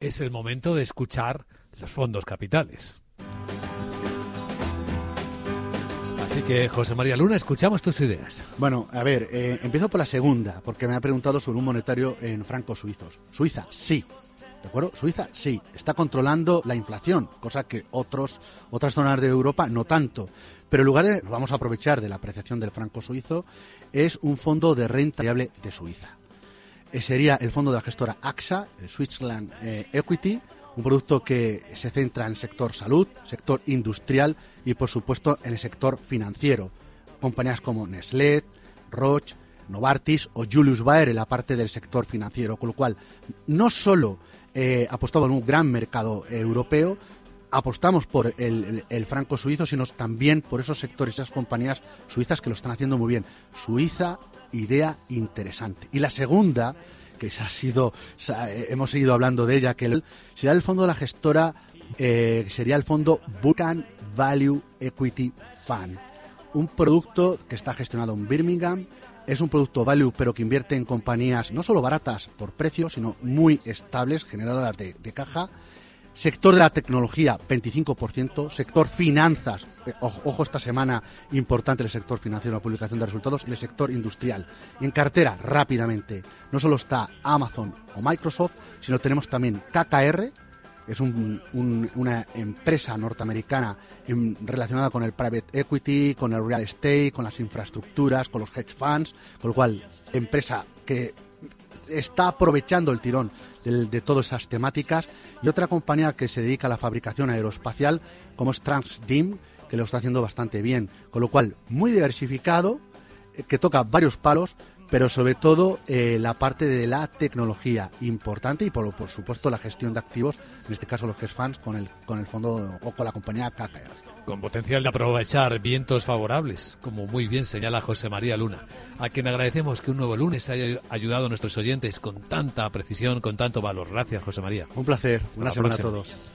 Es el momento de escuchar los fondos capitales. Así que, José María Luna, escuchamos tus ideas. Bueno, a ver, eh, empiezo por la segunda, porque me ha preguntado sobre un monetario en francos suizos. Suiza, sí. ¿De acuerdo? Suiza, sí. Está controlando la inflación, cosa que otros, otras zonas de Europa no tanto. Pero en lugar de, vamos a aprovechar de la apreciación del franco suizo, es un fondo de renta variable de Suiza. Eh, sería el fondo de la gestora AXA, Switzerland eh, Equity, un producto que se centra en el sector salud, sector industrial y, por supuesto, en el sector financiero. Compañías como Nestlé, Roche, Novartis o Julius Baer en la parte del sector financiero, con lo cual no solo eh, apostamos en un gran mercado europeo, apostamos por el, el, franco suizo, sino también por esos sectores, esas compañías suizas que lo están haciendo muy bien. Suiza, idea interesante. Y la segunda, que ha sido, eh, hemos seguido hablando de ella, que será el fondo de la gestora, eh, sería el fondo Vulcan Value Equity Fund. Un producto que está gestionado en Birmingham, es un producto value, pero que invierte en compañías no solo baratas por precio, sino muy estables, generadoras de, de caja, Sector de la tecnología, 25%. Sector finanzas, eh, ojo, esta semana importante el sector financiero, la publicación de resultados. Y el sector industrial. En cartera, rápidamente, no solo está Amazon o Microsoft, sino tenemos también KKR, es una empresa norteamericana relacionada con el private equity, con el real estate, con las infraestructuras, con los hedge funds, con lo cual, empresa que está aprovechando el tirón de, todas esas temáticas. Y otra compañía que se dedica a la fabricación aeroespacial, como es Transdim, que lo está haciendo bastante bien. Con lo cual, muy diversificado, eh, que toca varios palos, pero sobre todo eh, la parte de la tecnología importante y por, por, supuesto la gestión de activos, en este caso los hedge funds con el, con el fondo o con la compañía KKR con potencial de aprovechar vientos favorables, como muy bien señala José María Luna, a quien agradecemos que un nuevo lunes haya ayudado a nuestros oyentes con tanta precisión, con tanto valor. Gracias, José María. Un placer. Buena semana a todos.